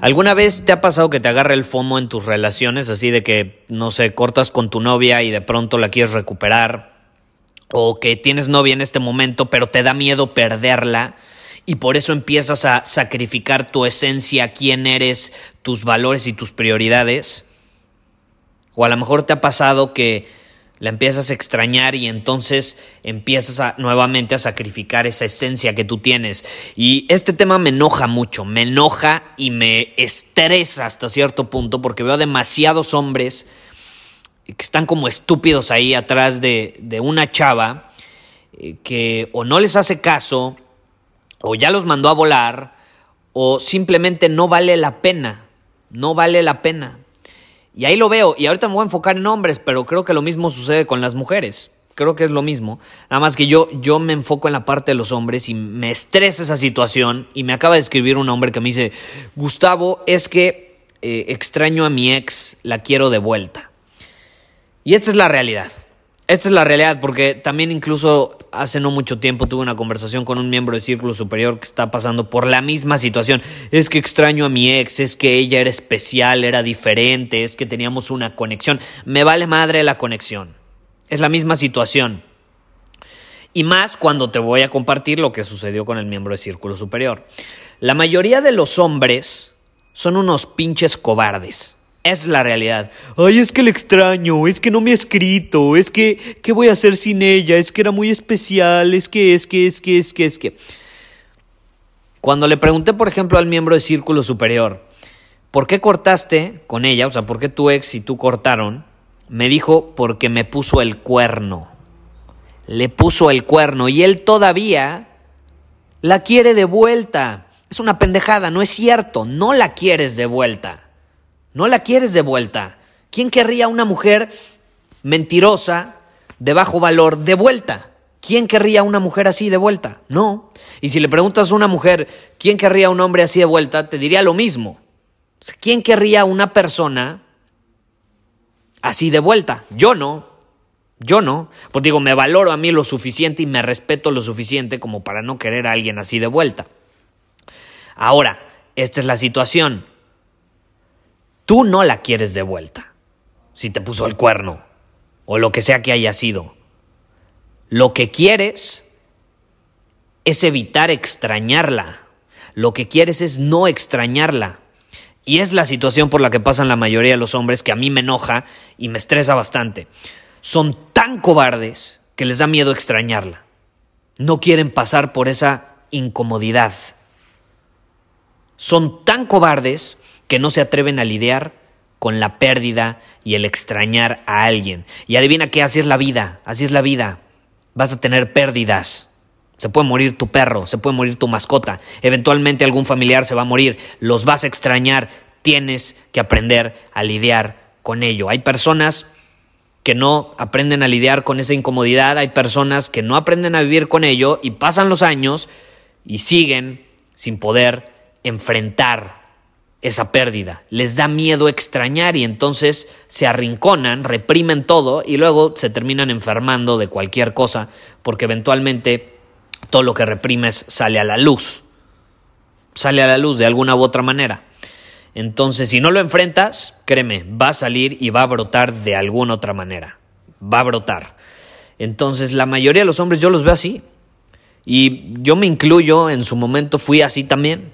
¿Alguna vez te ha pasado que te agarre el FOMO en tus relaciones, así de que, no sé, cortas con tu novia y de pronto la quieres recuperar? O que tienes novia en este momento, pero te da miedo perderla y por eso empiezas a sacrificar tu esencia, quién eres, tus valores y tus prioridades? O a lo mejor te ha pasado que la empiezas a extrañar y entonces empiezas a, nuevamente a sacrificar esa esencia que tú tienes. Y este tema me enoja mucho, me enoja y me estresa hasta cierto punto porque veo demasiados hombres que están como estúpidos ahí atrás de, de una chava eh, que o no les hace caso, o ya los mandó a volar, o simplemente no vale la pena, no vale la pena. Y ahí lo veo, y ahorita me voy a enfocar en hombres, pero creo que lo mismo sucede con las mujeres. Creo que es lo mismo. Nada más que yo, yo me enfoco en la parte de los hombres y me estresa esa situación. Y me acaba de escribir un hombre que me dice, Gustavo, es que eh, extraño a mi ex, la quiero de vuelta. Y esta es la realidad. Esta es la realidad, porque también incluso hace no mucho tiempo tuve una conversación con un miembro del Círculo Superior que está pasando por la misma situación. Es que extraño a mi ex, es que ella era especial, era diferente, es que teníamos una conexión. Me vale madre la conexión. Es la misma situación. Y más cuando te voy a compartir lo que sucedió con el miembro del Círculo Superior. La mayoría de los hombres son unos pinches cobardes. Es la realidad. Ay, es que le extraño, es que no me ha escrito, es que, ¿qué voy a hacer sin ella? Es que era muy especial, es que, es que, es que, es que, es que. Cuando le pregunté, por ejemplo, al miembro de Círculo Superior, ¿por qué cortaste con ella? O sea, ¿por qué tu ex y tú cortaron? Me dijo, porque me puso el cuerno. Le puso el cuerno y él todavía la quiere de vuelta. Es una pendejada, no es cierto, no la quieres de vuelta. No la quieres de vuelta. ¿Quién querría una mujer mentirosa, de bajo valor, de vuelta? ¿Quién querría una mujer así de vuelta? No. Y si le preguntas a una mujer, ¿quién querría un hombre así de vuelta? Te diría lo mismo. ¿Quién querría una persona así de vuelta? Yo no. Yo no. Pues digo, me valoro a mí lo suficiente y me respeto lo suficiente como para no querer a alguien así de vuelta. Ahora, esta es la situación. Tú no la quieres de vuelta. Si te puso el cuerno. O lo que sea que haya sido. Lo que quieres es evitar extrañarla. Lo que quieres es no extrañarla. Y es la situación por la que pasan la mayoría de los hombres que a mí me enoja y me estresa bastante. Son tan cobardes que les da miedo extrañarla. No quieren pasar por esa incomodidad. Son tan cobardes que no se atreven a lidiar con la pérdida y el extrañar a alguien. Y adivina qué, así es la vida, así es la vida. Vas a tener pérdidas. Se puede morir tu perro, se puede morir tu mascota, eventualmente algún familiar se va a morir, los vas a extrañar, tienes que aprender a lidiar con ello. Hay personas que no aprenden a lidiar con esa incomodidad, hay personas que no aprenden a vivir con ello y pasan los años y siguen sin poder enfrentar esa pérdida. Les da miedo extrañar y entonces se arrinconan, reprimen todo y luego se terminan enfermando de cualquier cosa porque eventualmente todo lo que reprimes sale a la luz. Sale a la luz de alguna u otra manera. Entonces, si no lo enfrentas, créeme, va a salir y va a brotar de alguna otra manera. Va a brotar. Entonces, la mayoría de los hombres yo los veo así. Y yo me incluyo, en su momento fui así también.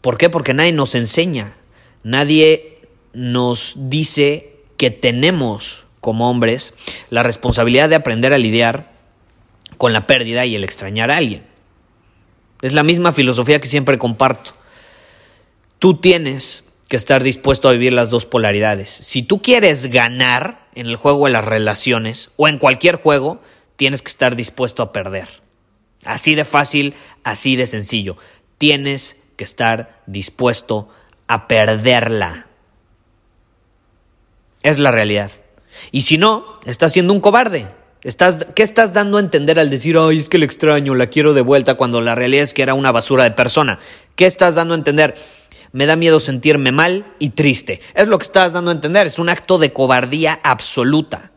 ¿Por qué? Porque nadie nos enseña. Nadie nos dice que tenemos como hombres la responsabilidad de aprender a lidiar con la pérdida y el extrañar a alguien. Es la misma filosofía que siempre comparto. Tú tienes que estar dispuesto a vivir las dos polaridades. Si tú quieres ganar en el juego de las relaciones o en cualquier juego, tienes que estar dispuesto a perder. Así de fácil, así de sencillo. Tienes que estar dispuesto a perderla. Es la realidad. Y si no, estás siendo un cobarde. Estás, ¿Qué estás dando a entender al decir, ay, es que le extraño, la quiero de vuelta, cuando la realidad es que era una basura de persona? ¿Qué estás dando a entender? Me da miedo sentirme mal y triste. Es lo que estás dando a entender. Es un acto de cobardía absoluta.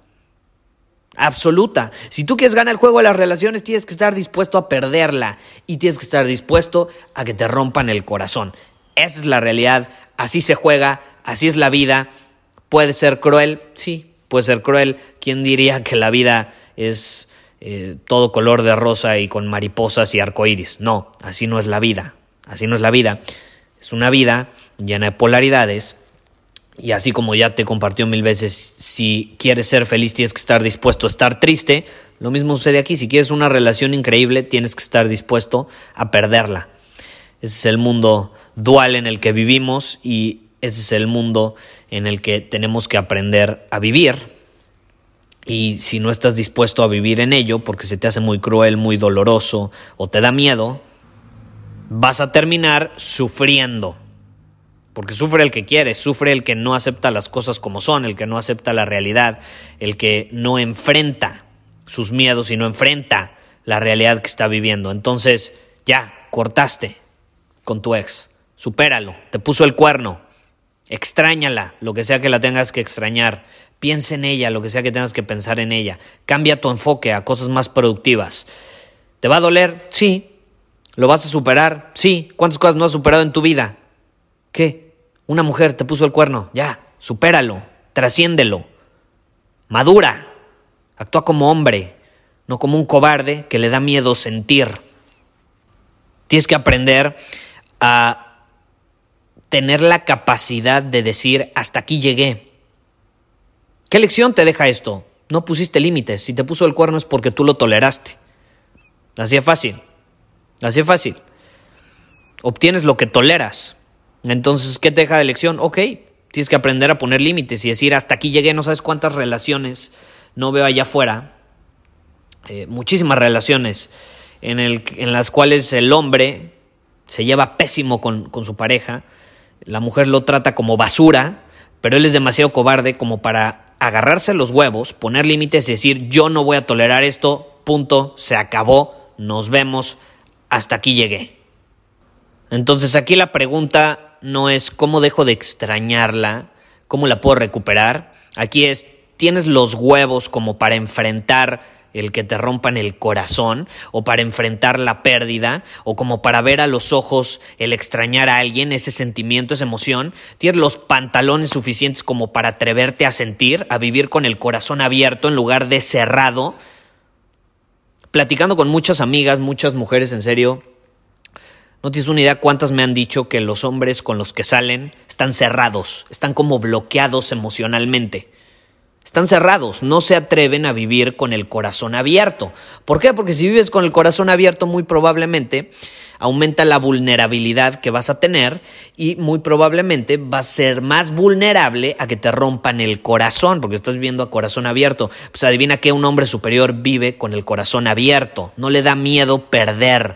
Absoluta. Si tú quieres ganar el juego de las relaciones, tienes que estar dispuesto a perderla y tienes que estar dispuesto a que te rompan el corazón. Esa es la realidad. Así se juega, así es la vida. ¿Puede ser cruel? Sí, puede ser cruel. ¿Quién diría que la vida es eh, todo color de rosa y con mariposas y arcoíris? No, así no es la vida. Así no es la vida. Es una vida llena de polaridades. Y así como ya te compartió mil veces, si quieres ser feliz tienes que estar dispuesto a estar triste. Lo mismo sucede aquí. Si quieres una relación increíble, tienes que estar dispuesto a perderla. Ese es el mundo dual en el que vivimos y ese es el mundo en el que tenemos que aprender a vivir. Y si no estás dispuesto a vivir en ello porque se te hace muy cruel, muy doloroso o te da miedo, vas a terminar sufriendo. Porque sufre el que quiere, sufre el que no acepta las cosas como son, el que no acepta la realidad, el que no enfrenta sus miedos y no enfrenta la realidad que está viviendo. Entonces, ya, cortaste con tu ex, supéralo, te puso el cuerno, Extrañala, lo que sea que la tengas que extrañar. Piensa en ella, lo que sea que tengas que pensar en ella. Cambia tu enfoque a cosas más productivas. ¿Te va a doler? Sí. ¿Lo vas a superar? Sí. ¿Cuántas cosas no has superado en tu vida? ¿Qué? Una mujer te puso el cuerno. Ya, supéralo, trasciéndelo. Madura. Actúa como hombre, no como un cobarde que le da miedo sentir. Tienes que aprender a tener la capacidad de decir hasta aquí llegué. ¿Qué lección te deja esto? No pusiste límites. Si te puso el cuerno es porque tú lo toleraste. Así es fácil. Así es fácil. Obtienes lo que toleras. Entonces, ¿qué te deja de lección? Ok, tienes que aprender a poner límites y decir hasta aquí llegué. No sabes cuántas relaciones no veo allá afuera. Eh, muchísimas relaciones en, el, en, las cuales el hombre se lleva pésimo con, con su pareja la mujer lo trata como basura, pero él es demasiado cobarde como para agarrarse los huevos, poner límites y decir yo no voy a tolerar esto, punto, se acabó, nos vemos, hasta aquí llegué. Entonces aquí la pregunta no es cómo dejo de extrañarla, cómo la puedo recuperar, aquí es, ¿tienes los huevos como para enfrentar el que te rompan el corazón, o para enfrentar la pérdida, o como para ver a los ojos el extrañar a alguien, ese sentimiento, esa emoción. Tienes los pantalones suficientes como para atreverte a sentir, a vivir con el corazón abierto en lugar de cerrado. Platicando con muchas amigas, muchas mujeres, en serio, no tienes una idea cuántas me han dicho que los hombres con los que salen están cerrados, están como bloqueados emocionalmente. Están cerrados, no se atreven a vivir con el corazón abierto. ¿Por qué? Porque si vives con el corazón abierto, muy probablemente aumenta la vulnerabilidad que vas a tener y muy probablemente vas a ser más vulnerable a que te rompan el corazón, porque estás viviendo a corazón abierto. Pues adivina que un hombre superior vive con el corazón abierto, no le da miedo perder,